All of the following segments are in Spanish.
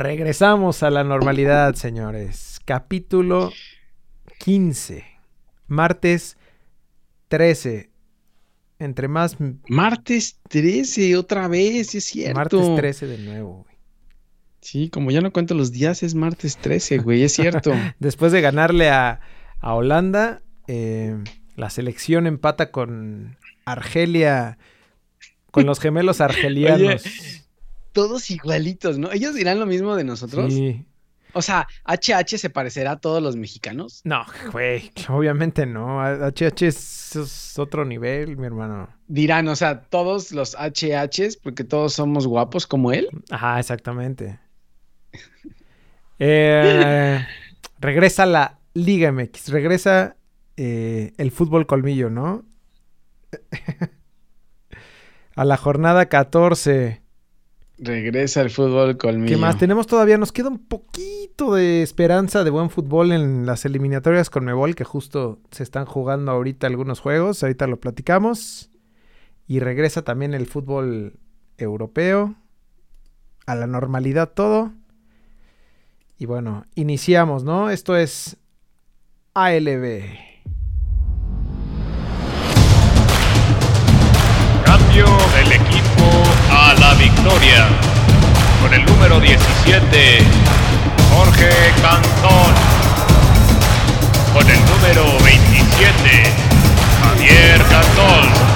Regresamos a la normalidad, señores. Capítulo 15. Martes 13. Entre más. Martes 13, otra vez, es cierto. Martes 13 de nuevo, güey. Sí, como ya no cuento los días, es martes 13, güey, es cierto. Después de ganarle a, a Holanda, eh, la selección empata con Argelia, con los gemelos argelianos. Oye, todos igualitos, ¿no? ¿Ellos dirán lo mismo de nosotros? Sí. O sea, ¿HH se parecerá a todos los mexicanos? No, güey, obviamente no. HH es, es otro nivel, mi hermano. Dirán, o sea, todos los HHs, porque todos somos guapos como él. Ajá, exactamente. Eh, regresa la Liga MX, regresa eh, el fútbol colmillo, ¿no? A la jornada 14. Regresa el fútbol colmillo. ¿Qué más? Tenemos todavía, nos queda un poquito de esperanza de buen fútbol en las eliminatorias con Mebol, que justo se están jugando ahorita algunos juegos, ahorita lo platicamos. Y regresa también el fútbol europeo, a la normalidad todo. Y bueno, iniciamos, ¿no? Esto es ALB. Victoria. Con el número 17, Jorge Cantón. Con el número 27, Javier Cantón.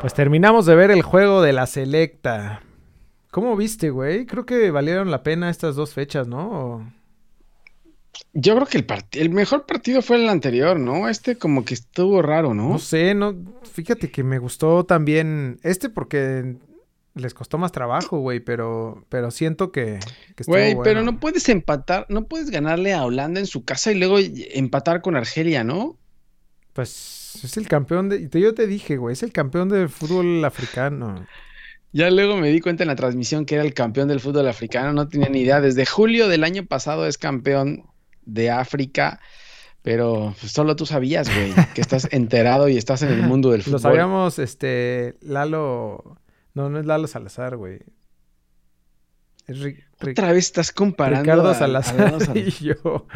Pues terminamos de ver el juego de la selecta. ¿Cómo viste, güey? Creo que valieron la pena estas dos fechas, ¿no? Yo creo que el, el mejor partido fue el anterior, ¿no? Este como que estuvo raro, ¿no? No sé, no. Fíjate que me gustó también este porque les costó más trabajo, güey, pero, pero siento que, que Güey, bueno. pero no puedes empatar, no puedes ganarle a Holanda en su casa y luego empatar con Argelia, ¿no? Pues es el campeón de. Yo te dije, güey, es el campeón del fútbol africano. Ya luego me di cuenta en la transmisión que era el campeón del fútbol africano, no tenía ni idea. Desde julio del año pasado es campeón de África, pero pues, solo tú sabías, güey, que estás enterado y estás en el mundo del fútbol. Lo sabíamos, este, Lalo, no, no es Lalo Salazar, güey. Es. Otra vez estás comparando Ricardo a, Salazar, a Salazar y yo.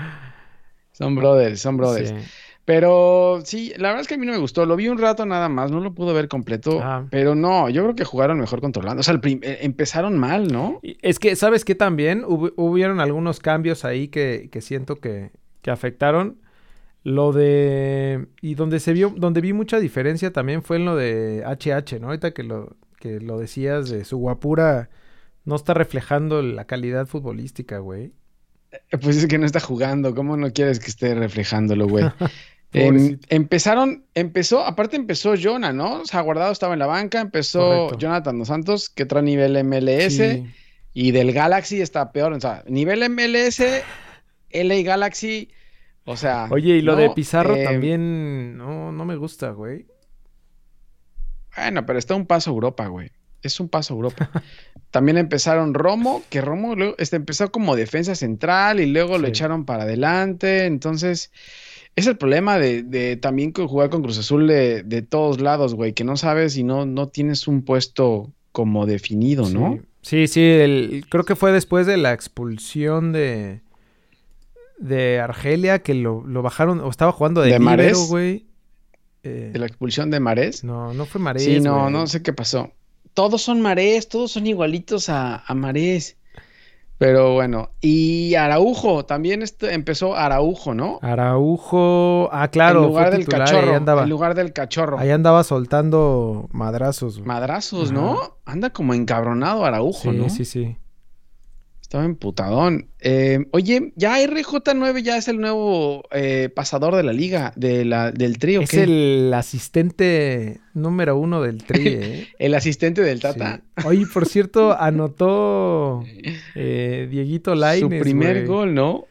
Son brothers, son brothers. Sí. Pero sí, la verdad es que a mí no me gustó. Lo vi un rato nada más, no lo pude ver completo. Ah. Pero no, yo creo que jugaron mejor controlando. O sea, eh, empezaron mal, ¿no? Es que, ¿sabes qué también? Hub hubieron algunos cambios ahí que, que siento que, que, afectaron. Lo de. Y donde se vio, donde vi mucha diferencia también fue en lo de HH, ¿no? Ahorita que lo, que lo decías de su guapura no está reflejando la calidad futbolística, güey. Pues es que no está jugando. ¿Cómo no quieres que esté reflejándolo, güey? Empezaron, empezó, aparte empezó Jonah, ¿no? O sea, Guardado estaba en la banca, empezó Correcto. Jonathan Dos Santos, que trae nivel MLS, sí. y del Galaxy está peor, o sea, nivel MLS, LA Galaxy, o sea... Oye, y lo ¿no? de Pizarro eh, también, no, no me gusta, güey. Bueno, pero está un paso a Europa, güey. Es un paso a Europa. También empezaron Romo, que Romo luego, este, empezó como defensa central y luego sí. lo echaron para adelante, entonces... Es el problema de, de también jugar con Cruz Azul de, de todos lados, güey, que no sabes y no, no tienes un puesto como definido, ¿no? Sí, sí, sí el, creo que fue después de la expulsión de, de Argelia que lo, lo bajaron, o estaba jugando de, ¿De Marés, güey. Eh, ¿De la expulsión de Marés? No, no fue Marés. Sí, no, no sé qué pasó. Todos son Marés, todos son igualitos a, a Marés. Pero bueno, y Araujo, también este, empezó Araujo, ¿no? Araujo, ah, claro. En lugar del titular, cachorro. Andaba, en lugar del cachorro. Ahí andaba soltando madrazos. Güey. Madrazos, Ajá. ¿no? Anda como encabronado Araujo, sí, ¿no? Sí, sí, Estaba emputadón. Eh, oye, ya RJ9 ya es el nuevo eh, pasador de la liga, de la, del trío. Es ¿qué? el asistente número uno del tri, ¿eh? el asistente del Tata. Sí. Oye, por cierto, anotó eh, Dieguito Lainez. Su primer gol, ¿no?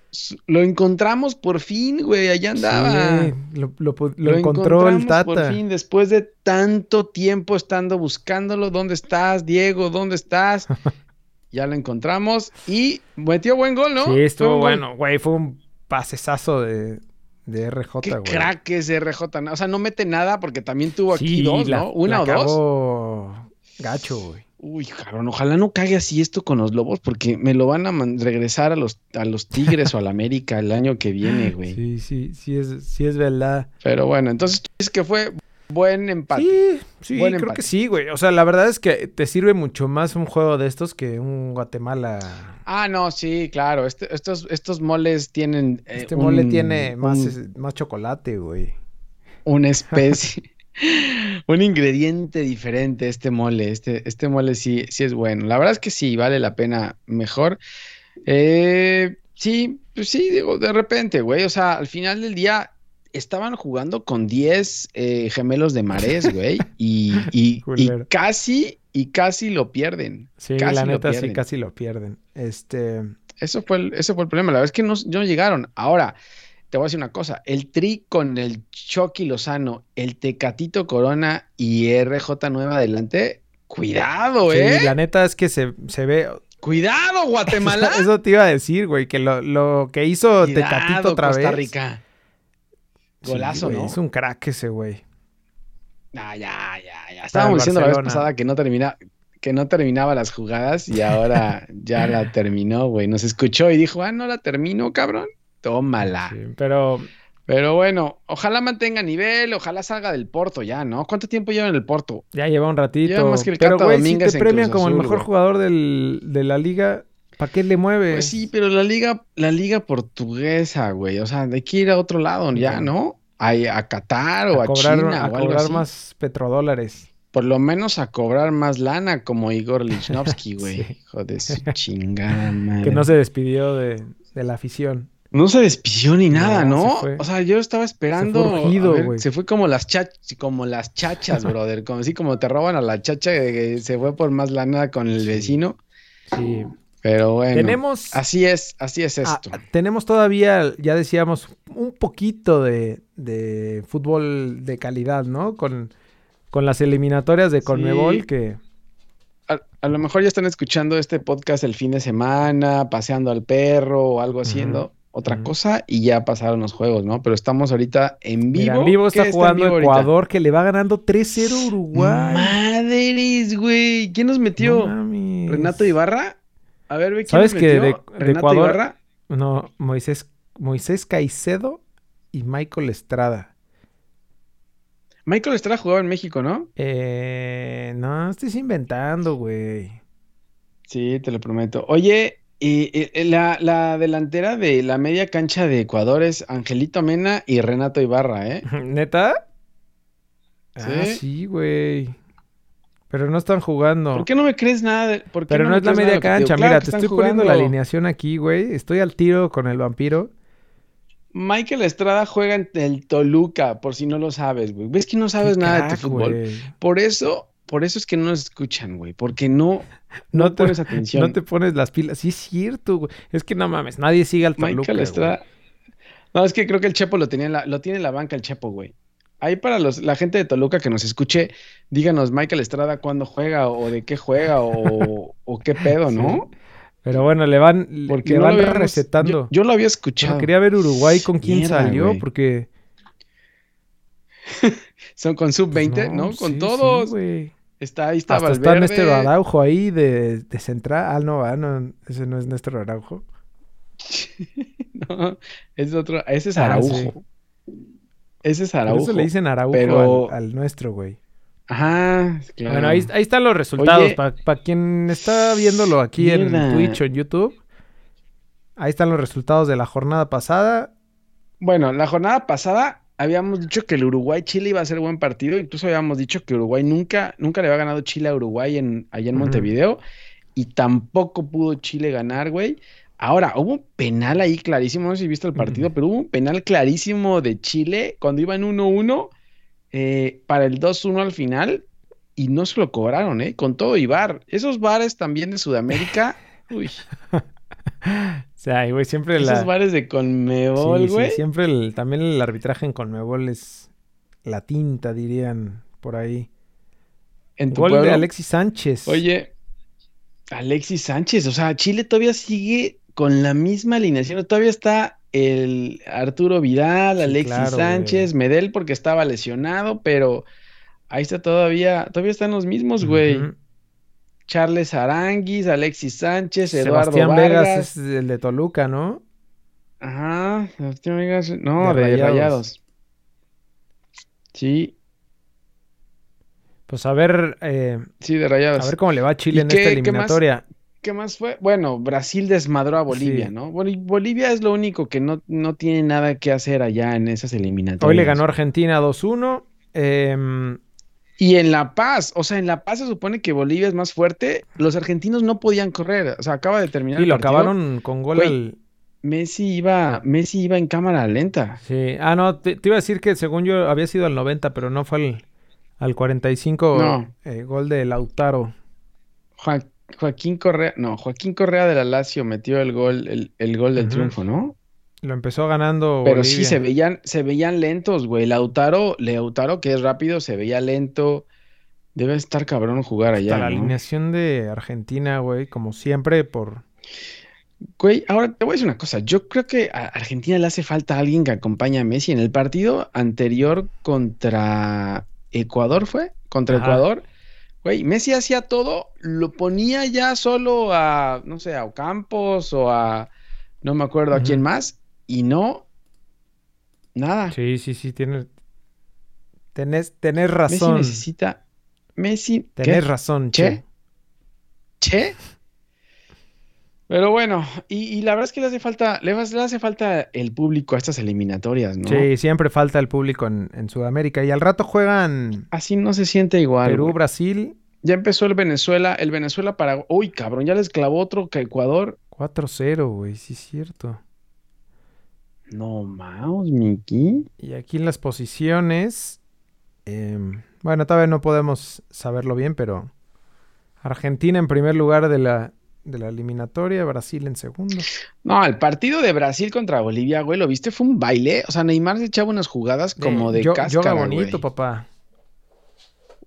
Lo encontramos por fin, güey, allá andaba. Sí, lo, lo, lo, lo encontró el Tata. Por fin, después de tanto tiempo estando buscándolo. ¿Dónde estás, Diego? ¿Dónde estás? ya lo encontramos y metió buen gol, ¿no? Sí, estuvo bueno, güey, fue un pasesazo de, de RJ, Qué güey. crack es RJ, o sea, no mete nada porque también tuvo aquí sí, dos, la, ¿no? Una o acabó... dos. Gacho, güey. Uy, cabrón, ojalá no cague así esto con los lobos, porque me lo van a regresar a los, a los Tigres o al América el año que viene, güey. Sí, sí, sí es, sí es verdad. Pero bueno, entonces tú dices que fue buen empate. Sí, sí, creo que sí, güey. O sea, la verdad es que te sirve mucho más un juego de estos que un Guatemala. Ah, no, sí, claro. Este, estos, estos moles tienen. Eh, este mole tiene más, más chocolate, güey. Una especie. un ingrediente diferente este mole. Este, este mole sí, sí es bueno. La verdad es que sí, vale la pena mejor. Eh, sí, pues sí, digo, de repente, güey. O sea, al final del día estaban jugando con 10 eh, gemelos de marés, güey. Y, y, casi, y casi lo pierden. Sí, la neta sí, casi lo pierden. Este. Eso fue el, ese fue el problema. La verdad es que no, no llegaron. Ahora, te voy a decir una cosa, el Tri con el Chucky Lozano, el Tecatito Corona y RJ Nueva adelante, cuidado, ¿eh? la neta es que se, ve... Cuidado, Guatemala. Eso, te iba a decir, güey, que lo, que hizo Tecatito otra Costa Rica. Golazo, ¿no? Es un crack ese, güey. Ah, ya, ya, ya. Estábamos diciendo la vez pasada que no termina, que no terminaba las jugadas y ahora ya la terminó, güey. Nos escuchó y dijo, ah, no la termino, cabrón. Tómala. pero. Pero bueno, ojalá mantenga nivel, ojalá salga del Porto ya, ¿no? ¿Cuánto tiempo lleva en el Porto? Ya lleva un ratito. más que el pero, güey, si te premian como el mejor jugador de la liga, ¿para qué le mueves? Pues sí, pero la liga, la liga portuguesa, güey. O sea, hay que ir a otro lado ya, ¿no? A, a Qatar o a, China a o cobrar más petrodólares. Por lo menos a cobrar más lana como Igor Lichnowsky, güey. Hijo de su chingada madre. Que no se despidió de, de la afición. No se despidió ni nada, ¿no? O sea, yo estaba esperando. Se fue, se fue como las chachas, como las chachas, brother. Como así como te roban a la chacha que se fue por más lana con el vecino. Sí. Pero bueno. Tenemos. Así es, así es ah, esto. tenemos todavía, ya decíamos, un poquito de, fútbol de calidad, ¿no? Con, con las eliminatorias de Conmebol que. A, lo mejor ya están escuchando este podcast el fin de semana, paseando al perro o algo haciendo otra cosa y ya pasaron los juegos, ¿no? Pero estamos ahorita en vivo. en vivo está jugando Ecuador que le va ganando 3-0 Uruguay. Madres, güey. ¿Quién nos metió? ¿Renato Ibarra? A ver, ¿quién ¿Sabes que de, Ecuador? Ibarra? No, Moisés, Moisés Caicedo y Michael Estrada. Michael Estrada jugaba en México, ¿no? Eh, no, estás inventando, güey. Sí, te lo prometo. Oye, y, la, delantera de la media cancha de Ecuador es Angelito Mena y Renato Ibarra, ¿eh? ¿Neta? ¿Sí? Ah, sí, güey. Pero no están jugando. ¿Por qué no me crees nada? Pero no, es la media cancha. Mira, te estoy poniendo la alineación aquí, güey. Estoy al tiro con el vampiro. Michael Estrada juega en el Toluca, por si no lo sabes, güey. ¿Ves que no sabes nada de tu fútbol? Por eso por eso es que no nos escuchan, güey, porque no, no, te, pones atención. No te pones las pilas. Sí, es cierto, güey. Es que no mames, nadie sigue al Toluca, Michael No, es que creo que el Chepo lo, tenía la, lo tiene en la banca el Chepo, güey. Ahí para los, la gente de Toluca que nos escuche, díganos Michael Estrada cuándo juega o de qué juega o, o qué pedo, ¿no? Pero bueno, le van, porque le van recetando. Yo, lo había escuchado. quería ver Uruguay con quién salió, porque. Son con sub-20, pues ¿no? Con todos. Sí, Está, ahí está Hasta está Néstor Araujo ahí de, de central. Ah, no, ah, no, ese no es Néstor Araujo. no, es otro, ese es ah, Araujo. Ese es Araujo. Por eso le dicen Araujo al, nuestro, güey. Ajá, claro. Bueno, ahí, ahí están los resultados. Para quien está viéndolo aquí en Twitch o en YouTube, ahí están los resultados de la jornada pasada. Bueno, la jornada pasada habíamos dicho que el Uruguay-Chile iba a ser buen partido. Incluso habíamos dicho que Uruguay nunca, nunca le había ganado Chile a Uruguay en, allá en Montevideo. Y tampoco pudo Chile ganar, güey. Ahora, hubo un penal ahí clarísimo, no sé si viste el partido, pero hubo un penal clarísimo de Chile cuando iban 1-1 eh, para el 2-1 al final y no se lo cobraron, ¿eh? Con todo y bar. Esos bares también de Sudamérica, uy. O sea, güey, siempre Esos bares de Conmebol, güey. Sí, siempre el, también el arbitraje en Conmebol es la tinta, dirían por ahí. En tu Gol de Alexis Sánchez. Oye, Alexis Sánchez, o sea, Chile todavía sigue con la misma alineación. Todavía está el Arturo Vidal, Alexis Sánchez, Medel porque estaba lesionado, pero ahí está todavía, todavía están los mismos, güey. Charles Aranguis, Alexis Sánchez, Eduardo Sebastián Vargas. Vegas es el de Toluca, ¿no? Ajá, Sebastián Vegas. No, De de, Rayados. Rayados. Sí, Pues a ver, eh, sí, de Rayados. a ver cómo le va a Chile ¿Y en qué- esta eliminatoria. ¿Qué más fue? Bueno, Brasil desmadró a Bolivia, Sí. ¿no? Bol- Bolivia es lo único que no, no tiene nada que hacer allá en esas eliminatorias. Hoy le ganó Argentina 2-1. em, Y en La Paz, o sea, en La Paz se supone que Bolivia es más fuerte. Los argentinos no podían correr. O sea, acaba de terminar y lo partido. acabaron con gol Güey. al... Messi iba, Messi iba en cámara lenta. Sí. Ah, no, te, te iba a decir que según yo había sido al 90, pero no fue al, al 45 No. eh, gol de Lautaro. Joa- Joaquín Correa, no, Joaquín Correa de la Lazio metió el gol, el, el gol del triunfo, ¿no? Lo empezó ganando Pero Bolivia. sí se veían, se veían lentos, güey. Lautaro, Lautaro, que es rápido, se veía lento. Debe estar cabrón jugar Hasta allá, la ¿no? alineación de Argentina, güey, como siempre, por... Güey, ahora te voy a decir una cosa. Yo creo que a Argentina le hace falta alguien que acompañe a Messi. En el partido anterior contra Ecuador, ¿fue? Contra Ajá. Ecuador. Güey, Messi hacía todo, lo ponía ya solo a, no sé, a Ocampos o a, no me acuerdo a quién más, y no, nada. Sí, sí, sí, tienes... Tenés, tenés Messi razón. necesita, Messi, ¿qué? Tenés razón, ¿Che? che. Che. Pero bueno, y, y la verdad es que le hace falta, le, hace- falta el público a estas eliminatorias, ¿no? Sí, siempre falta el público en, en Sudamérica. Y al rato juegan Así no se siente igual. Perú. Brasil, Ya empezó el Venezuela, el Venezuela para. Uy, cabrón, ya les clavó otro que Ecuador. 4-0, güey, sí es cierto. No mames, Miki. Y aquí en las posiciones, em, bueno, todavía no podemos saberlo bien, pero Argentina en primer lugar de la, de la eliminatoria, Brasil en segundo. No, el partido de Brasil contra Bolivia, güey, ¿lo viste? Fue un baile. O sea, Neymar se echaba unas jugadas como de yo, cáscara, yoga bonito, güey. papá.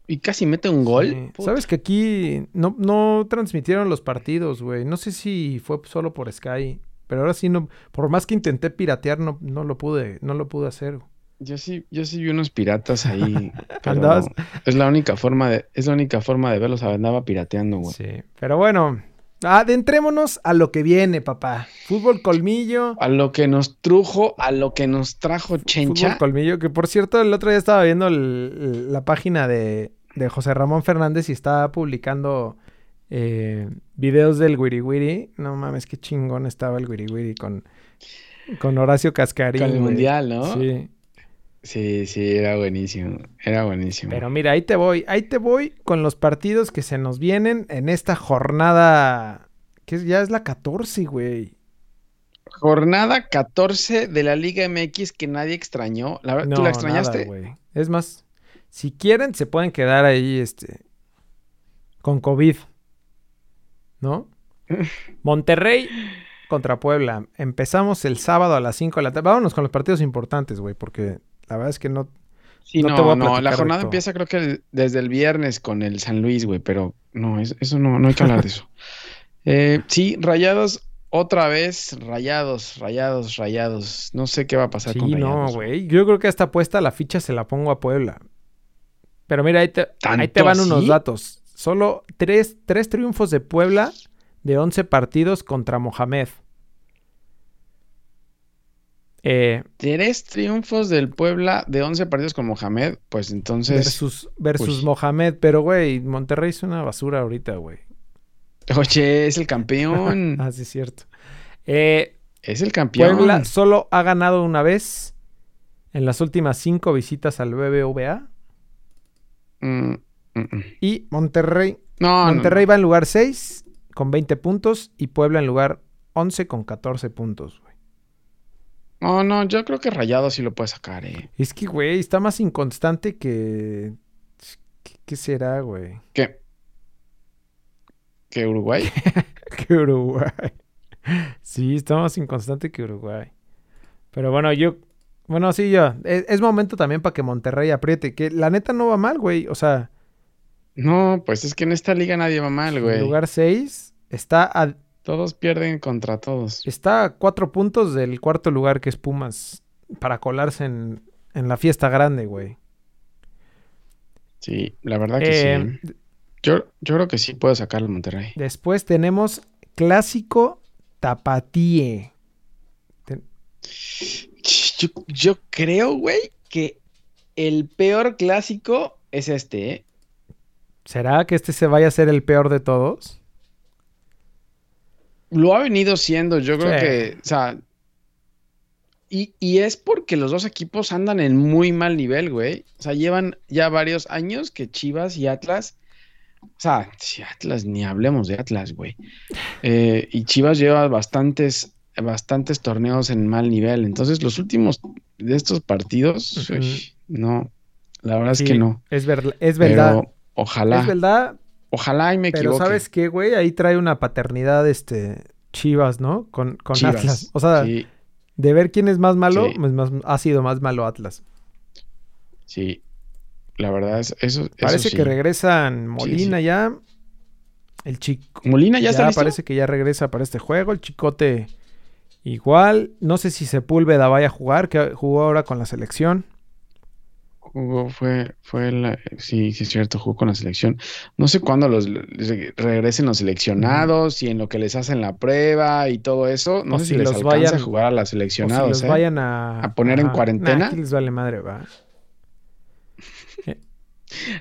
Y casi mete un gol. Sí. Sabes que aquí no, no transmitieron los partidos, güey. No sé si fue solo por Sky, pero ahora sí no, por más que intenté piratear, no, no lo pude, no lo pude hacer. Yo sí, yo sí vi unos piratas ahí. Andabas- Es la única forma de, es la única forma de verlos. Andaba pirateando, güey. Sí, pero bueno, adentrémonos a lo que viene, papá. Fútbol colmillo. A lo que nos trujo, a lo que nos trajo Chencha. Fútbol colmillo, que por cierto, el otro día estaba viendo el- la página de, de José Ramón Fernández y estaba publicando eh, videos del Wiri Wiri. No mames, qué chingón estaba el Wiri Wiri con, con Horacio Cascarín. Con el mundial, ¿no? Sí. Sí, sí, era buenísimo. Era buenísimo. Pero mira, ahí te voy, ahí te voy con los partidos que se nos vienen en esta jornada, que ya es la 14, güey. Jornada 14 de la Liga MX que nadie extrañó. La verdad, ¿tú la extrañaste? nada. Es más, si quieren, se pueden quedar ahí, este, con COVID. ¿No? Monterrey contra Puebla. Empezamos el sábado a las 5 de la tarde. Vámonos con los partidos importantes, güey, porque la verdad es que no. sí, no no, te voy a no, la jornada empieza creo que desde el viernes con el San Luis, güey, pero no, es- eso no, no hay que hablar de eso. Eh, sí, Rayados, otra vez, Rayados, Rayados, Rayados. No sé qué va a pasar Sí, con no, güey. Yo creo que esta apuesta la ficha se la pongo a Puebla. Pero mira, ahí te, ahí te ¿Tanto van unos datos. Solo tres, tres triunfos de Puebla de 11 partidos contra Mohamed. Eh, Tres triunfos del Puebla de 11 partidos con Mohamed, pues entonces, versus versus uy. Mohamed. Pero, güey, Monterrey es una basura ahorita, güey. oye, es el campeón. Ah, sí, es cierto. Eh, es el campeón. Puebla solo ha ganado una vez en las últimas cinco visitas al BBVA. Mm, mm, mm. Y Monterrey No, no, Monterrey no. va en lugar 6 con 20 puntos y Puebla en lugar 11 con 14 puntos, güey. No, no, yo creo que Rayado sí lo puede sacar, eh. Es que, güey, está más inconstante que... ¿Qué, qué será, güey? ¿Qué? ¿Que Uruguay? Que Uruguay. Sí, está más inconstante que Uruguay. Pero bueno, yo... Bueno, sí, yo. Es, es momento también para que Monterrey apriete. Que la neta no va mal, güey. O sea, No, pues es que en esta liga nadie va mal, en güey. lugar 6 está a, Todos pierden contra todos. está a 4 puntos del cuarto lugar que es Pumas. Para colarse en, en la fiesta grande, güey. Sí, la verdad que Eh, sí. Yo, yo creo que sí puedo sacarlo Monterrey. Después tenemos clásico tapatíe. Yo, yo creo, güey, que el peor clásico es este, ¿eh? ¿Será que este se vaya a ser el peor de todos? Lo ha venido siendo, yo creo Sí. que, o sea, y, y es porque los dos equipos andan en muy mal nivel, güey. O sea, llevan ya varios años que Chivas y Atlas, o sea, si Atlas, ni hablemos de Atlas, güey. Eh, y Chivas lleva bastantes, bastantes torneos en mal nivel. Entonces, los últimos de estos partidos, uy, no, la verdad Sí, es que no. Es, ver- es verdad. Pero ojalá, Es verdad, ojalá y me pero equivoque. ¿sabes qué, güey? Ahí trae una paternidad, este, Chivas, ¿no? Con, con Chivas, Atlas. O sea, sí, de ver quién es más malo, Sí. pues más- ha sido más malo Atlas. sí. La verdad es eso. eso Parece sí. que regresan Molina ya. El chico. Molina ya, está listo. parece que ya regresa para este juego. El chicote igual. No sé si Sepúlveda vaya a jugar, que jugó ahora con la selección. Jugó, fue, fue la, sí, sí es cierto, jugó con la selección. No sé cuándo los regresen los seleccionados y en lo que les hacen la prueba y todo eso. No O sé si, les los alcanza vayan- a jugar a los O si seleccionados. los ¿eh? vayan a, ¿A poner en cuarentena? Nah, aquí les vale madre, va.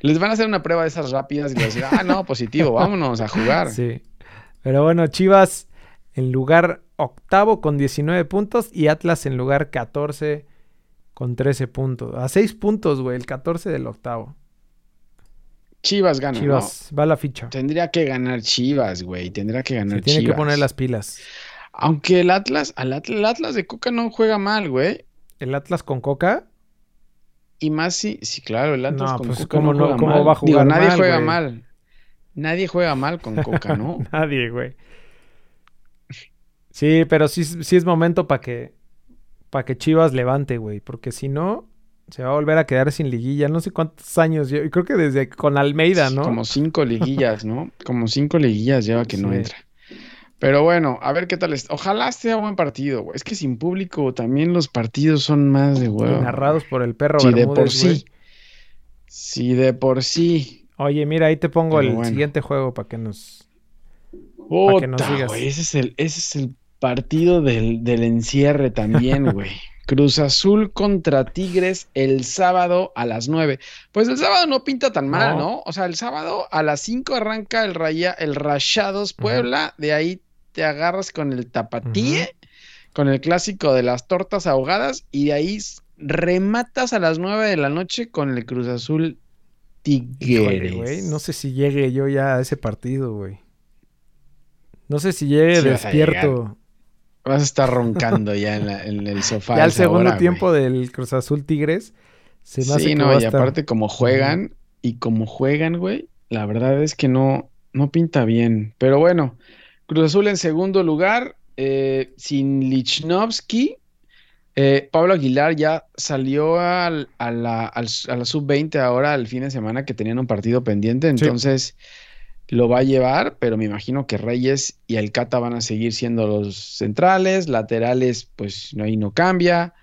Les van a hacer una prueba de esas rápidas y les decir, ah, no, positivo, vámonos a jugar. Sí. Pero bueno, Chivas en lugar octavo con 19 puntos y Atlas en lugar 14 con 13 puntos. A 6 puntos, güey, el 14 del octavo. Chivas gana, Chivas, va la ficha. Tendría que ganar Chivas, güey. Tendría que ganar Se tiene que Chivas. poner las pilas. Aunque el Atlas, al Atlas, el Atlas de Coca no juega mal, güey. El Atlas con Coca, Y más si, sí, claro, el Atlas No, con pues, Coca ¿cómo no no- juega cómo mal. va a jugar Digo, nadie mal, juega güey? mal. Nadie juega mal con Coca, ¿no? nadie, güey. Sí, pero sí, sí es momento para que para que Chivas levante, güey, porque si no se va a volver a quedar sin liguilla. No sé cuántos años, yo creo que desde con Almeida, ¿no? Como cinco liguillas, ¿no? Como cinco liguillas lleva que no entra. Pero bueno, a ver qué tal es. Ojalá sea buen partido, güey. Es que sin público también los partidos son más de huevo. narrados por el perro Si de por sí. Si de por sí. Oye, mira, ahí te pongo Pero el bueno. siguiente juego para que nos Pa' que nos digas. ese es el, ese es el partido del, del encierre también, güey. Cruz Azul contra Tigres el sábado a las 9. Pues el sábado no pinta tan mal, No. ¿no? O sea, el sábado a las 5 arranca el, raya, el Rayados Puebla, de ahí te agarras con el tapatíe, con el clásico de las tortas ahogadas, y de ahí rematas a las 9 de la noche con el Cruz Azul Tigres. no sé si llegue yo ya a ese partido, güey. No sé si llegue Sí despierto. Vas a estar roncando ya en, la- en el sofá. Ya al esa segundo hora, tiempo del Cruz Azul Tigres. Se me hace Sí, que no, va y estar- aparte como juegan, y como juegan, güey, la verdad es que no, no pinta bien. Pero bueno, Cruz Azul en segundo lugar, eh, sin Lichnowsky. Eh, Pablo Aguilar ya salió al- a la, al- a la sub-20 ahora el fin de semana que tenían un partido pendiente, entonces lo va a llevar, pero me imagino que Reyes y el Cata van a seguir siendo los centrales, laterales, pues ahí no cambia.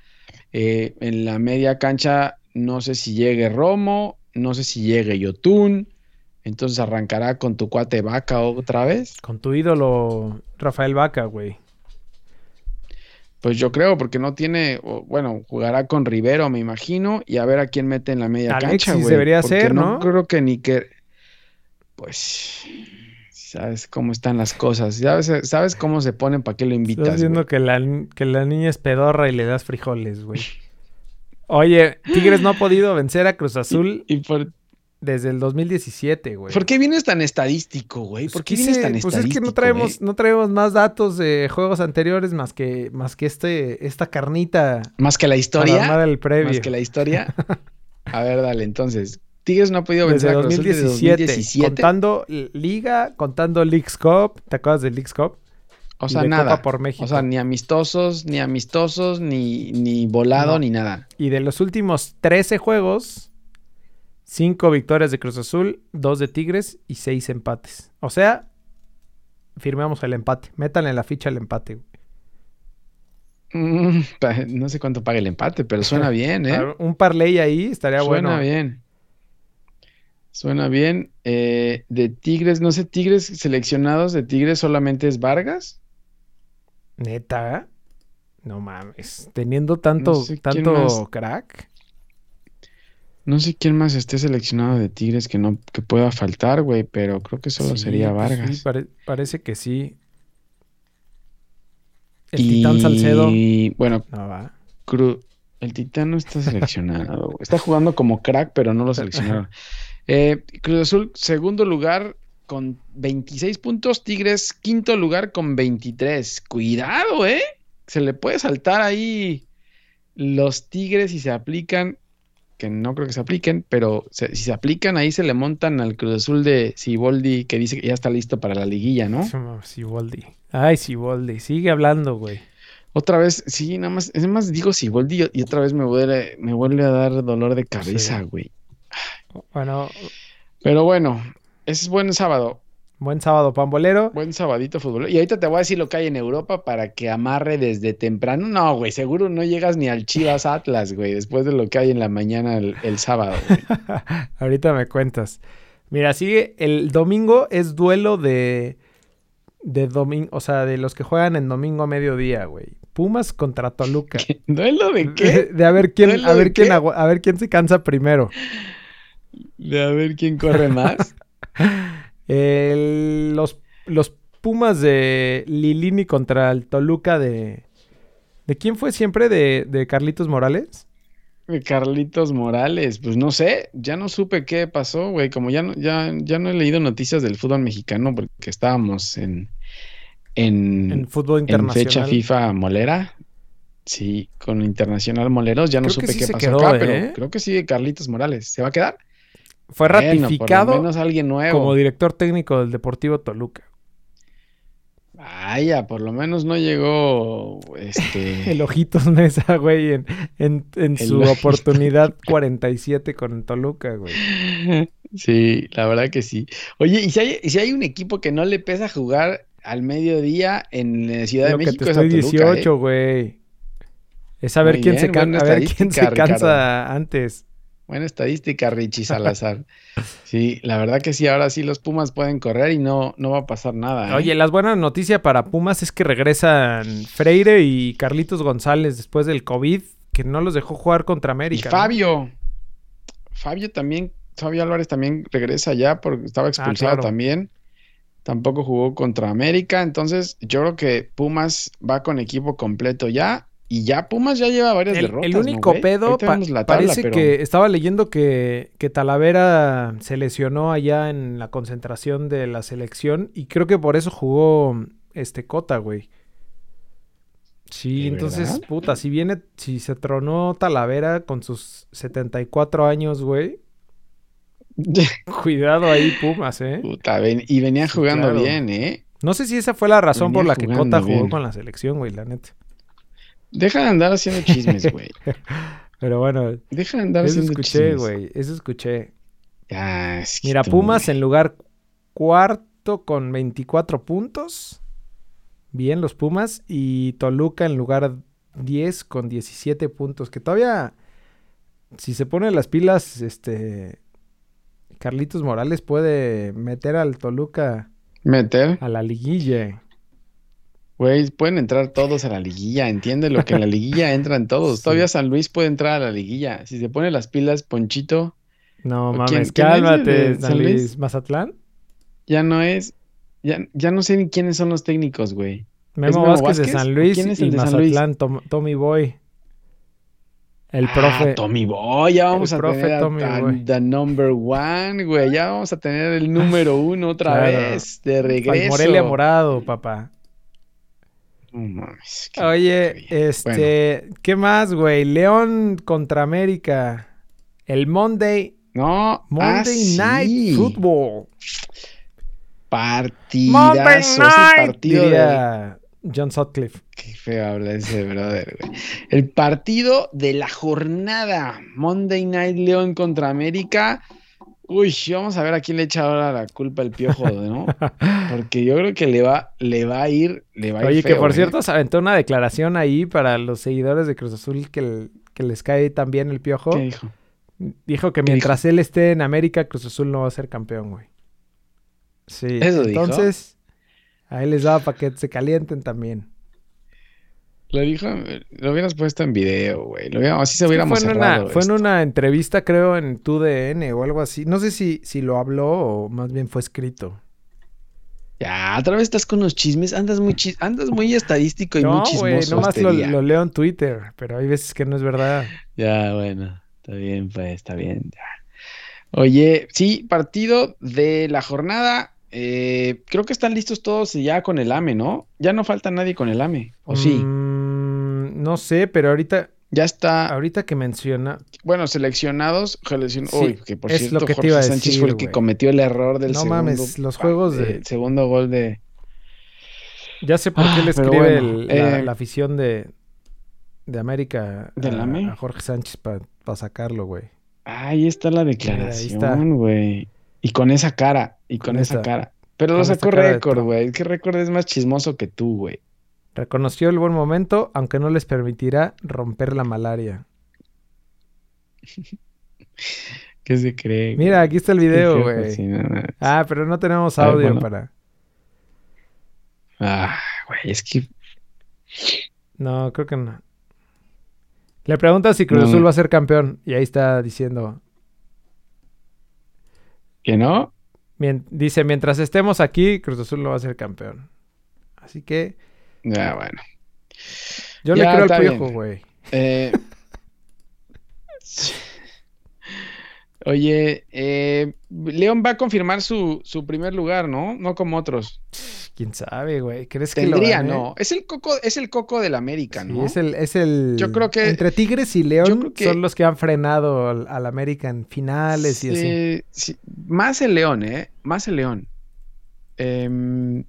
Eh, en la media cancha, no sé si llegue Romo, no sé si llegue Yotun. Entonces arrancará con tu cuate Vaca otra vez. Con tu ídolo Rafael Vaca, güey. Pues yo creo, porque no tiene, bueno, jugará con Rivero, me imagino, y a ver a quién mete en la media Alexis cancha, güey. debería porque ser, no ¿no? creo que ni que, pues, sabes cómo están las cosas, sabes, sabes cómo se ponen, para qué lo invitas, Estás güey? que la, que la niña es pedorra y le das frijoles, güey. Oye, Tigres no ha podido vencer a Cruz Azul ¿Y por, desde el 2017, güey. por qué vienes tan estadístico, güey? Pues ¿Por qué vienes tan pues estadístico, es que no traemos, güey? no traemos más datos de juegos anteriores más que, más que este, esta carnita Más que la para historia. armar el previo. Más que la historia. A ver, dale, entonces. Tigres no ha podido Desde vencer a Cruz Azul desde 2017, 2017. contando Liga, contando Leagues Cup, ¿te acuerdas de Leagues Cup? O sea, nada. Copa por México. O sea, ni amistosos, ni amistosos, ni, ni volado, No. ni nada. Y de los últimos 13 juegos, 5 victorias de Cruz Azul, 2 de Tigres y 6 empates. O sea, firmamos el empate. Métanle la ficha al empate. Mm, no sé cuánto paga el empate, pero suena bien, ¿eh? Un parlay ahí estaría Suena bueno. bien. Suena bien. Eh, de Tigres, no sé, Tigres seleccionados de Tigres solamente es Vargas. Neta. No mames. Teniendo tanto, No sé quién tanto más. crack. No sé quién más esté seleccionado de Tigres que no que pueda faltar, güey, pero creo que solo Sí, sería pues Vargas. sí, pare- parece que sí. El Titán Salcedo. Y bueno, No va. Cru- el Titán no está seleccionado. Está jugando como crack, pero no lo seleccionaron. Eh, Cruz Azul, segundo lugar con 26 puntos. Tigres, quinto lugar con 23. Cuidado, ¿eh? Se le puede saltar ahí los Tigres si se aplican, que no creo que se apliquen, pero se- si se aplican, ahí se le montan al Cruz Azul de Siboldi, que dice que ya está listo para la liguilla, ¿no? Siboldi. Ay, Siboldi. Sigue hablando, güey. Otra vez, sí, nada más, es más digo Siboldi y otra vez me vuelve, me vuelve a dar dolor de cabeza, Sí. güey. Bueno, Pero bueno, ese es buen sábado, buen sábado, pambolero. buen sabadito fútbol. Y ahorita te voy a decir lo que hay en Europa para que amarre desde temprano. No, güey, seguro no llegas ni al Chivas Atlas, güey, después de lo que hay en la mañana el, el sábado, güey. Ahorita me cuentas. Mira, sigue. El domingo es duelo de. De domingo. O sea, de los que juegan en domingo a mediodía, güey. Pumas contra Toluca. ¿Duelo de De, qué? de a ver quién, ¿Duelo a de ver quién, a ver quién se cansa primero. De a ver quién corre más. El- los, los Pumas de Lilini contra el Toluca de. ¿De quién fue siempre? ¿De, de Carlitos Morales? De Carlitos Morales, pues no sé, ya no supe qué pasó, güey, como ya no, ya, ya no he leído noticias del fútbol mexicano porque estábamos en, en, En fútbol en internacional. fecha FIFA molera. Sí, con Internacional Moleros, ya no Creo supe sí qué pasó quedó, acá, ¿eh? pero creo que sí, Carlitos Morales. ¿Se va a quedar? Fue Bueno, por lo ratificado menos alguien nuevo. como director técnico del Deportivo Toluca. Vaya, por lo menos no llegó este El Ojitos Mesa, güey, en, en, en El su Ojitos. oportunidad 47 con Toluca, güey. Sí, la verdad que sí. Oye, ¿y si hay, y si hay un equipo que no le pesa jugar al mediodía en Ciudad de que México te es a estoy Toluca, ¿eh? 18, güey. Es a ver Muy quién se can- a ver quién se cansa antes. Buena estadística, Richie Salazar. Sí, la verdad que sí, ahora sí los Pumas pueden correr y no, no va a pasar nada. ¿eh? Oye, las buenas noticias para Pumas es que regresan Freire y Carlitos González después del COVID, que no los dejó jugar contra y América. ¿no? Fabio, Fabio también, Fabio Álvarez también regresa ya porque estaba expulsado Ah, claro. también. Tampoco jugó contra América, entonces yo creo que Pumas va con equipo completo ya. Y ya Pumas ya lleva varias El, derrotas. el ¿no, único pedo pa- tabla, parece pero- que estaba leyendo que, que Talavera se lesionó allá en la concentración de la selección y creo que por eso jugó este Cota, güey. Sí, ¿De entonces, verdad? puta, si viene, si se tronó Talavera con sus 74 años, güey, cuidado ahí Pumas, ¿eh? Puta, ven- y venía Sí, jugando claro. bien, ¿eh? No sé si esa fue la razón por la que Cota jugó bien. con la selección, güey, la neta. Deja de andar haciendo chismes, güey. Pero bueno, Deja de andar haciendo escuché, chismes. güey, eso escuché. Ya, es que Mira, tú, Pumas güey. en lugar cuarto con 24 puntos. Bien, los Pumas. Y Toluca en lugar 10 con 17 puntos. Que todavía, si se pone las pilas, este. Carlitos Morales puede meter al Toluca Meter. a la liguilla. Güey, pueden entrar todos a la liguilla, entiende lo que en la liguilla entran todos. Sí. Todavía San Luis puede entrar a la liguilla. Si se pone las pilas, Ponchito, No ¿O mames, quién- cálmate, San Luis? Luis Mazatlán. ya no es, ya, ya no sé ni quiénes son los técnicos, güey. Memo, Memo Vázquez, de? San ¿O Luis quién es el y de San Luis? Mazatlán, Tom- Tommy Boy. El Ah, profe. Tommy Boy, ya vamos el a profe tener Tommy a Boy. the number one, güey. Ya vamos a tener el número uno otra Claro. vez, de Al regreso. Morelia Morado, papá. No mames, qué Oye, este, ¿qué más, güey? León contra América. El Monday, No, Monday ah, Night sí. Football. Partidazo, ese partido de... John Sutcliffe. Qué feo habla ese brother, güey. El partido de la jornada. Monday Night León contra América. Uy, vamos a ver a quién le echa ahora la culpa el piojo, ¿no? Porque yo creo que le va, le va a ir, le va a ir Oye, que por ¿eh? cierto se aventó una declaración ahí para los seguidores de Cruz Azul que, el- que les cae también el piojo. ¿Qué dijo? Dijo que mientras él esté en América, Cruz Azul no va a ser campeón, güey. Sí. ¿Eso dijo? Entonces, a él les daba para que se calienten también. Lo dijo, lo hubieras puesto en video, güey. Lo hubiéramos, así se hubiéramos fue en, cerrado una, fue en una entrevista, creo, en TUDN o algo así. No sé si, si lo habló o más bien fue escrito. Ya, otra vez estás con los chismes. Andas muy, chis- andas muy estadístico y muy No, chismoso. güey, nomás este lo, leo en Twitter, pero hay veces que no es verdad. Ya, bueno, está bien, pues, está bien. ya. Oye, sí, partido de la jornada. Eh, creo que están listos todos ya con el AME, ¿no? Ya no falta nadie con el AME, ¿o sí? Mm, no sé, pero ahorita, Ya está, ahorita que menciona. bueno, seleccionados. seleccion- Sí, Uy, que por es cierto, lo que te Jorge Sánchez decir, fue el que cometió el error del No segundo. mames, los juegos de- el segundo gol de. Ya sé por qué Ah, le escribe bueno, el- la, eh, la afición de, de América ¿Del a, Jorge Sánchez para sacarlo, güey. Ahí está la declaración, güey. Y con esa cara, y con, Con esa, esa- cara. Pero lo sacó récord, güey. ¿Qué récord es más chismoso que tú, güey? Reconoció el buen momento, aunque no les permitirá romper la malaria. ¿Qué se cree? güey? Mira, aquí está el video, güey. Ah, pero no tenemos ver, audio para. Ah, güey, es que No, creo que no. Le pregunta si Cruz No. Azul va a ser campeón y ahí está diciendo. Que no. mien- dice, mientras estemos aquí, Cruz Azul no va a ser campeón. Así que Ya, bueno. yo Ya, le creo al piojo, güey. Eh, Oye, eh, León va a confirmar su, su primer lugar, ¿no? No como otros. ¿Quién sabe, güey? ¿Crees que Tendría? ¿no? Es el coco, es el coco del América, Sí, ¿no? es el, es el... Yo creo que- Entre Tigres y León que- son los que han frenado al, al América en finales y así. Sí. Más el León, ¿eh? Más el León. Em,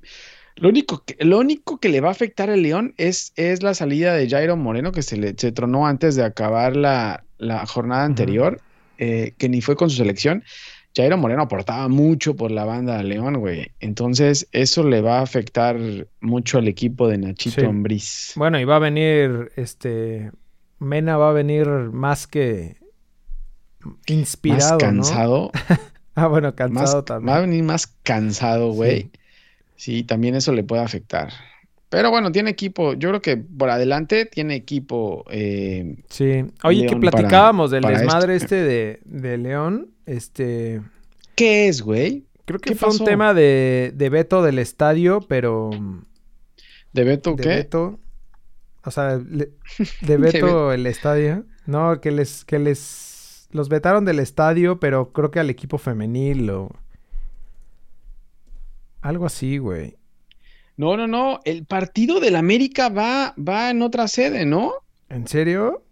lo, único que, lo único que le va a afectar al León es, es la salida de Jairo Moreno, que se le se tronó antes de acabar la, la jornada anterior, eh, que ni fue con su selección. Jairo Moreno aportaba mucho por la banda de León, güey. Entonces, eso le va a afectar mucho al equipo de Nachito Sí. Ambriz. Bueno, y va a venir, este... Mena va a venir más que inspirado, Más ¿no? cansado. Ah, bueno, más, cansado va a también. venir más cansado, güey. Sí. Sí. también eso le puede afectar. Pero bueno, tiene equipo. Yo creo que por adelante tiene equipo. eh, Sí. Oye, que para- platicábamos del para desmadre esto. este de, de León. Este... ¿Qué es, güey? Creo que ¿Qué fue pasó? un tema de, de veto del estadio, pero... ¿De Beto de qué? veto. O sea, le- de veto el estadio. No, que les, que les los vetaron del estadio, pero creo que al equipo femenil o algo así, güey. No, no, no. El partido del América va, va en otra sede, ¿no? ¿En serio?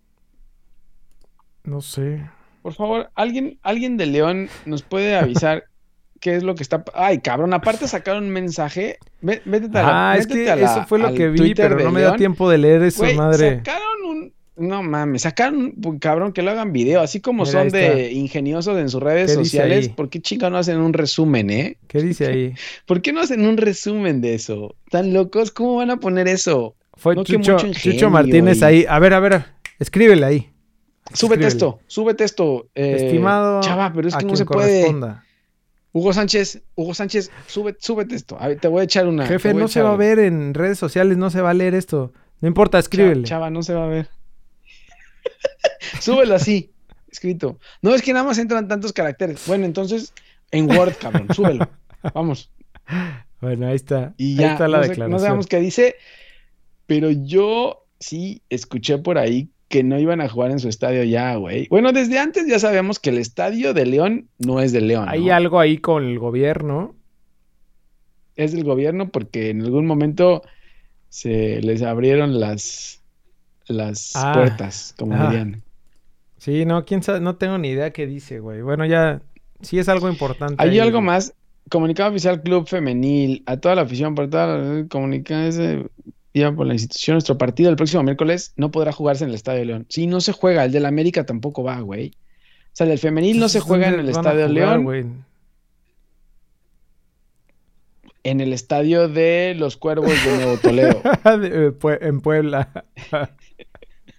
No sé. Por favor, alguien, alguien de León nos puede avisar qué es lo que está. Ay, cabrón, aparte sacaron un mensaje. Ve- Métete a la, Ah, es que la- eso fue lo que vi, pero no me da León. tiempo de leer eso, Güey, madre. sacaron un. No mames, sacaron un cabrón que lo hagan video, así como Mira, son de ingeniosos en sus redes ¿Qué dice sociales. ¿Por qué chinga no hacen un resumen, eh? ¿Qué dice ahí? ¿Por qué no hacen un resumen de eso? ¿Tan locos? ¿Cómo van a poner eso? Fue No, Chucho, Chucho Martínez ahí. A ver, a ver, escríbele ahí. Súbete esto, súbete esto. eh, Estimado, Chava, pero es que no se puede. Hugo Sánchez, Hugo Sánchez, sube- súbete esto. A ver, te voy a echar una. Jefe, no se va a ver en redes sociales, no se va a leer esto. No importa, Chava, escríbele. Chava, no se va a ver. Súbelo así, escrito. No es que nada más entran tantos caracteres. Bueno, entonces, en Word, cabrón, súbelo. Vamos. Bueno, ahí está. Y ahí ya, está la no, sé- declaración. no sabemos qué dice, pero yo sí escuché por ahí que no iban a jugar en su estadio ya, güey. Bueno, desde antes ya sabemos que el estadio de León no es de León. Hay algo ahí con el gobierno. Es del gobierno porque en algún momento se les abrieron las, las Ah, puertas, como ah. dirían. Sí, no, quién sabe, no tengo ni idea qué dice, güey. Bueno, ya, sí es algo importante. Hay ahí. algo más. Comunicado oficial Club Femenil, a toda la afición, por toda la comunicado ese día por la institución, nuestro partido el próximo miércoles no podrá jugarse en el Estadio de León. Sí, no se juega, el del América tampoco va, güey. O sea, el del femenil no se juega en ¿dónde el Estadio jugar, León, güey? en el estadio de los Cuervos de Nuevo Toledo. Eh, en Puebla.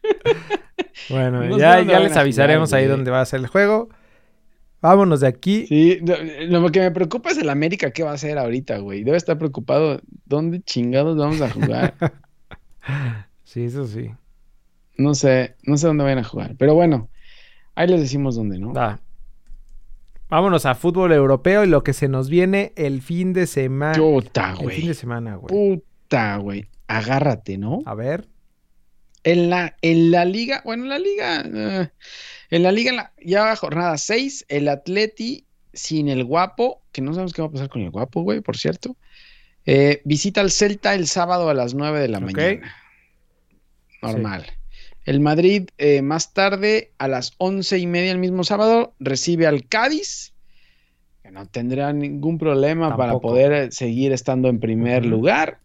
Bueno, No ya, ya les avisaremos jugar, ahí güey. dónde va a ser el juego. Vámonos de aquí. Sí, lo que me preocupa es el América, ¿qué va a hacer ahorita, güey? Debe estar preocupado, ¿dónde chingados vamos a jugar? Sí, eso sí. No sé, no sé dónde vayan a jugar, pero bueno, ahí les decimos dónde, ¿no? Va. Vámonos a fútbol europeo y lo que se nos viene el fin de semana. Puta, El fin güey. de semana, güey. Puta, güey. Agárrate, ¿no? A ver. En la, en la liga, bueno, en la liga, eh, en la liga, en la- ya jornada 6, el Atleti sin el guapo, que no sabemos qué va a pasar con el guapo, güey, por cierto, eh, visita al Celta el sábado a las 9 de la mañana. Normal. El Madrid eh, más tarde, a las once y media el mismo sábado, recibe al Cádiz, que no tendrá ningún problema para poder seguir estando en primer lugar.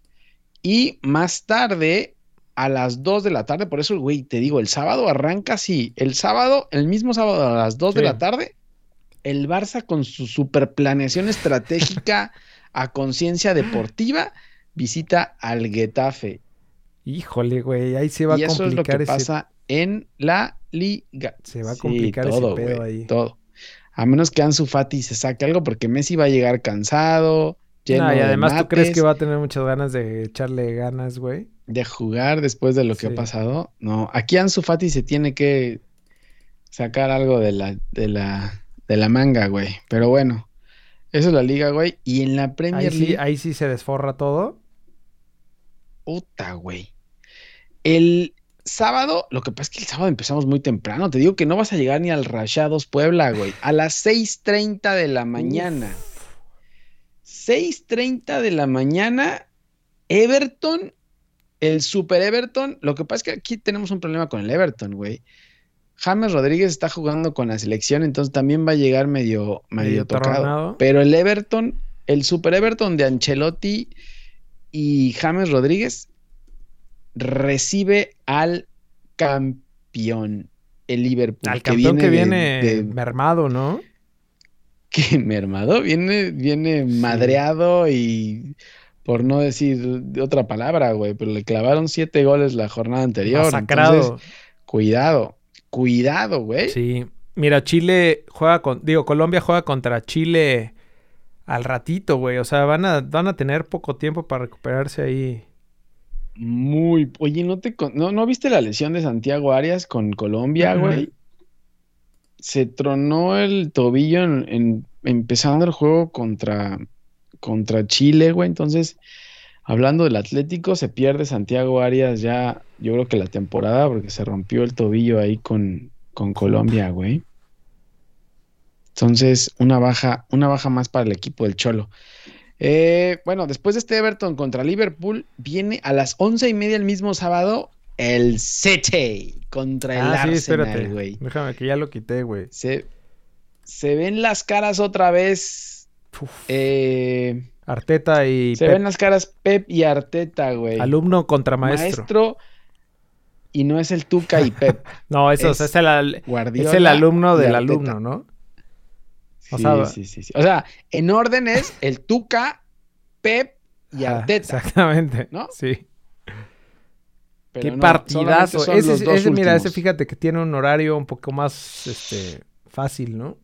Y más tarde, a las 2 de la tarde, por eso, güey, te digo, el sábado arranca así. El sábado, el mismo sábado a las 2 de la tarde, el Barça con su super planeación estratégica a conciencia deportiva visita al Getafe. Híjole, güey. Ahí se va y a eso es lo complicar que ese. pasa en la liga. Se va a Sí, complicar ese todo, pedo güey, ahí. Todo. A menos que Ansu Fati se saque algo, porque Messi va a llegar cansado, lleno No, y de además, ¿tú crees que mates, va a tener muchas ganas de echarle ganas, güey? De jugar después de lo que Sí. ha pasado? No, aquí Ansu Fati se tiene que sacar algo de la, de la, de la manga, güey. Pero bueno, eso es la liga, güey. Y en la Premier Ahí sí, League, ahí sí se desforra todo. puta, güey. El sábado, lo que pasa es que el sábado empezamos muy temprano. Te digo que no vas a llegar ni al Rayados Puebla, güey. A las 6:30 de la mañana. 6:30 de la mañana, Everton, el Super Everton. Lo que pasa es que aquí tenemos un problema con el Everton, güey. James Rodríguez está jugando con la selección, entonces también va a llegar medio, medio, Medio tocado. tornado. Pero el Everton, el Super Everton de Ancelotti y James Rodríguez recibe al campeón, el Liverpool. Al campeón que viene de- mermado, ¿no? que mermado, viene, viene madreado y por no decir de otra palabra, güey, pero le clavaron siete goles la jornada anterior. Masacrado. Entonces, cuidado, cuidado, güey. Sí. Mira, Chile juega con. Digo, Colombia juega contra Chile al ratito, güey. O sea, van a, van a tener poco tiempo para recuperarse ahí. Muy, oye, ¿no, te, no, ¿no viste la lesión de Santiago Arias con Colombia, güey? Se tronó el tobillo en, en- empezando el juego contra, contra Chile, güey. Entonces, hablando del Atlético, se pierde Santiago Arias ya, yo creo que la temporada, porque se rompió el tobillo ahí con, con Colombia, güey. Entonces, una baja, una baja más para el equipo del Cholo. Eh, bueno, después de este Everton contra Liverpool, viene a las once y media el mismo sábado el City contra el ah, sí, Arsenal, espérate. güey. Déjame que ya lo quité, güey. Se, se ven las caras otra vez. Eh, Arteta y se Pep. ven las caras Pep y Arteta, güey. Alumno contra maestro. Maestro. Y no es el Tuca y Pep. No, eso es es, el, al- es el alumno del alumno, ¿no? O Sí, sea, sí, sí, sí. O sea, en orden es el Tuca, Pep y Ajá, Arteta. exactamente. ¿no? Sí. pero Qué no, partidazo. Ese, ese, mira, ese fíjate que tiene un horario un poco más este, fácil, ¿no?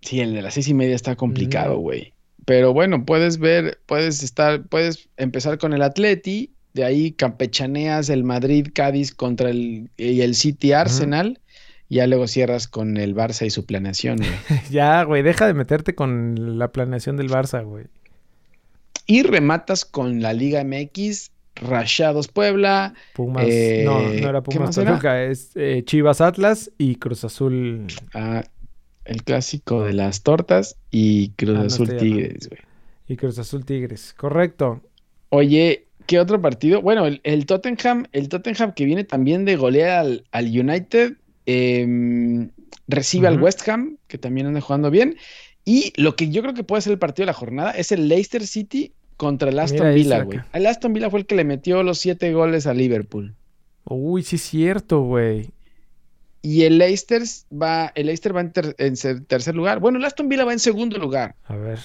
Sí, el de las seis y media está complicado, güey. Pero bueno, puedes ver, puedes estar, puedes empezar con el Atleti, de ahí campechaneas el Madrid, Cádiz contra el, y el City Arsenal, y ya luego cierras con el Barça y su planeación, güey. ya, güey, deja de meterte con la planeación del Barça, güey. Y rematas con la Liga MX, Rayados Puebla, Pumas. Eh, no, no era ¿qué Pumas? Toluca, es eh, Chivas Atlas y Cruz Azul. ah, el clásico de las tortas y Cruz Ah, no Azul. Tigres, güey. Y Cruz Azul Tigres. Correcto. Oye, ¿qué otro partido? Bueno, el, el Tottenham, el Tottenham que viene también de golear al, al United, em, recibe al. West Ham, que también anda jugando bien. Y lo que yo creo que puede ser el partido de la jornada es el Leicester City contra el Aston Mira Villa, güey. El Aston Villa fue el que le metió los siete goles a Liverpool. Uy, sí es cierto, güey. Y el Leicester va, el Leicester va en, ter- en tercer lugar. Bueno, el Aston Villa va en segundo lugar. A ver.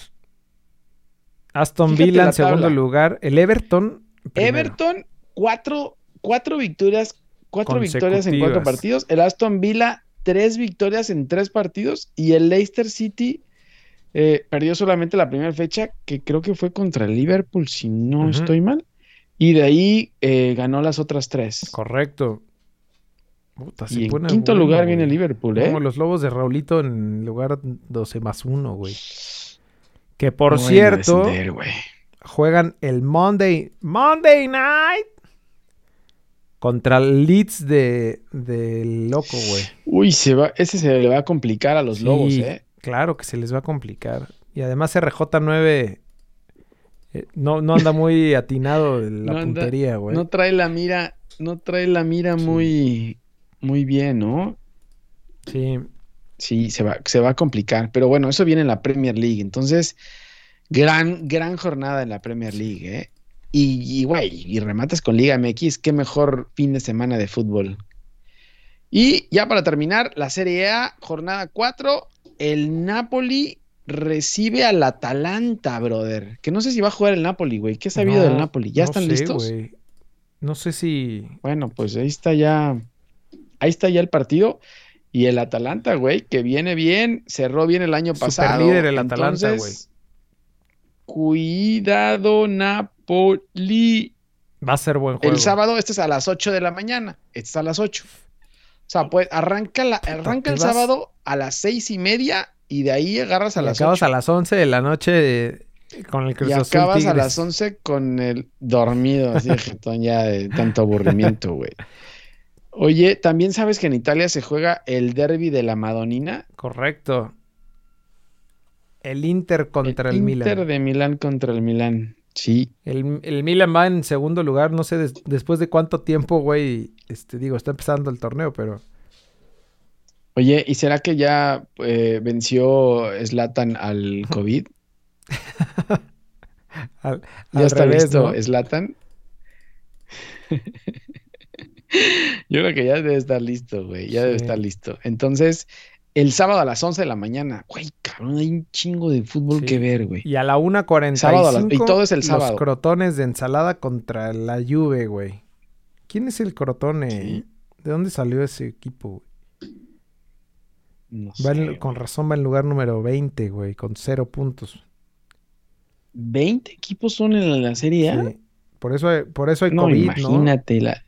Aston Fíjate Villa la en segundo tabla. lugar. El Everton. primero. Everton, cuatro, cuatro victorias cuatro victorias en cuatro partidos. El Aston Villa, tres victorias en tres partidos. Y el Leicester City eh, perdió solamente la primera fecha, que creo que fue contra el Liverpool, si no estoy mal. Y de ahí eh, ganó las otras tres. Correcto. Y en quinto lugar viene Liverpool, ¿eh? Como los Lobos de Raulito en lugar 12 más 1, güey. Que por cierto, juegan el Monday, Monday Night contra el Leeds de, loco, güey. Uy, se va, ese se le va a complicar a los Lobos, ¿eh? Claro que se les va a complicar. Y además RJ9 eh, no, no anda muy atinado la puntería, güey. No trae la mira, no trae la mira muy, muy bien, ¿no? Sí. Sí, se va, se va a complicar. Pero bueno, eso viene en la Premier League. Entonces, gran, gran jornada en la Premier League, ¿eh? Y, güey, y, rematas con Liga MX, qué mejor fin de semana de fútbol. Y ya para terminar, la Serie A, jornada 4, el Napoli recibe al Atalanta, brother. Que no sé si va a jugar el Napoli, güey. ¿Qué ha sabido del Napoli? ¿Ya están listos? No sé si. Bueno, pues ahí está ya. Ahí está ya el partido. Y el Atalanta, güey, que viene bien, cerró bien el año pasado. líder el Atalanta, güey. Cuidado, Napoli. Va a ser buen juego. El sábado, este es a las 8 de la mañana. Este es a las 8. O sea, pues arranca, la, arranca el sábado a las seis y media y de ahí agarras a las acabas a las 11 de la noche con el Cruz Y acabas a las 11 con el dormido, así ya de tanto aburrimiento, güey. Oye, ¿también sabes que en Italia se juega el derby de la Madonina? Correcto. El Inter contra el, Milan. Inter de Milán contra el Milan. Sí. El, el, Milan va en segundo lugar, no sé después de cuánto tiempo, güey. Este, digo, está empezando el torneo, pero. Oye, ¿y será que ya eh, venció Slatan al COVID? ¿Ya está listo Slatan? Yo creo que ya debe estar listo, güey. Ya debe estar listo. Entonces, el sábado a las 11 de la mañana. Güey, cabrón, hay un chingo de fútbol que ver, güey. Y a la 1.45. Y todo es el sábado. Los crotones de ensalada contra la Juve, güey. ¿Quién es el crotone? ¿De dónde salió ese equipo, güey? con razón va en lugar número 20, güey, con cero puntos. ¿20 equipos son en la Serie A? Por eso, por eso hay no, COVID, imagínate La,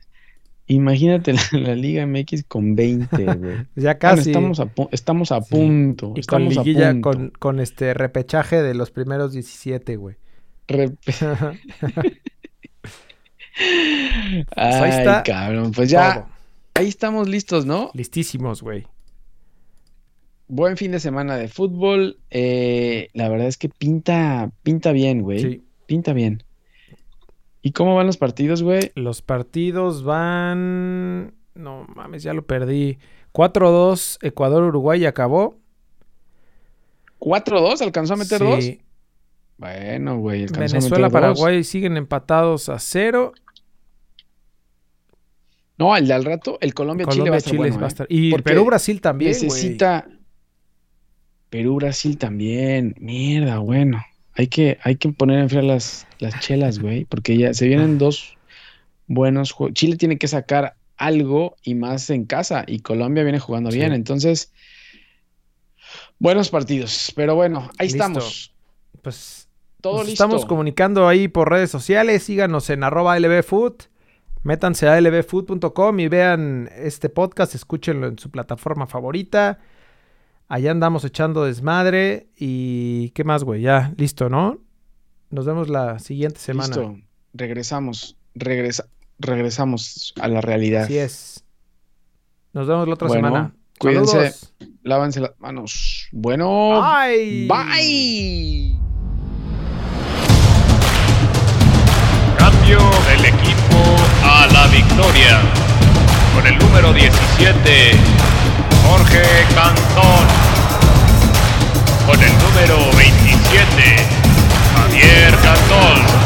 imagínate la, Liga MX con 20, güey. ya casi. estamos a, estamos a punto. Y con liguilla, Con, con, este repechaje de los primeros 17, güey. Ay, está cabrón. Pues ya, ahí estamos listos, ¿no? Listísimos, güey buen fin de semana de fútbol. Eh, la verdad es que pinta, pinta bien, güey. Sí. Pinta bien. ¿Y cómo van los partidos, güey? Los partidos van. No mames, ya lo perdí. 4-2, Ecuador-Uruguay acabó. ¿4-2? ¿Alcanzó a meter dos? Sí. Bueno, güey. Venezuela-Paraguay siguen empatados a cero. No, el de al rato, el Colombia-Chile va, a estar, ¿eh? Y Perú-Brasil también. Necesita. Perú, Brasil también. Mierda, bueno. Hay que, hay que poner en fría las, las chelas, güey, porque ya se vienen dos buenos juegos. Chile tiene que sacar algo y más en casa, y Colombia viene jugando bien. Entonces, buenos partidos. Pero bueno, ahí estamos. Pues todo listo. Estamos comunicando ahí por redes sociales. Síganos en arroba lbfood. Métanse a lbfood.com y vean este podcast, escúchenlo en su plataforma favorita. Allá andamos echando desmadre y ¿qué más, güey? Ya, listo, ¿no? Nos vemos la siguiente semana. Listo. Regresamos, regresa, regresamos a la realidad. Así es. Nos vemos la otra semana. Cuídense, lávense las manos. Bueno, bye. Bye. Cambio del equipo a la victoria. Con el número 17. Jorge Cantón. Con el número 27, Javier Cantón.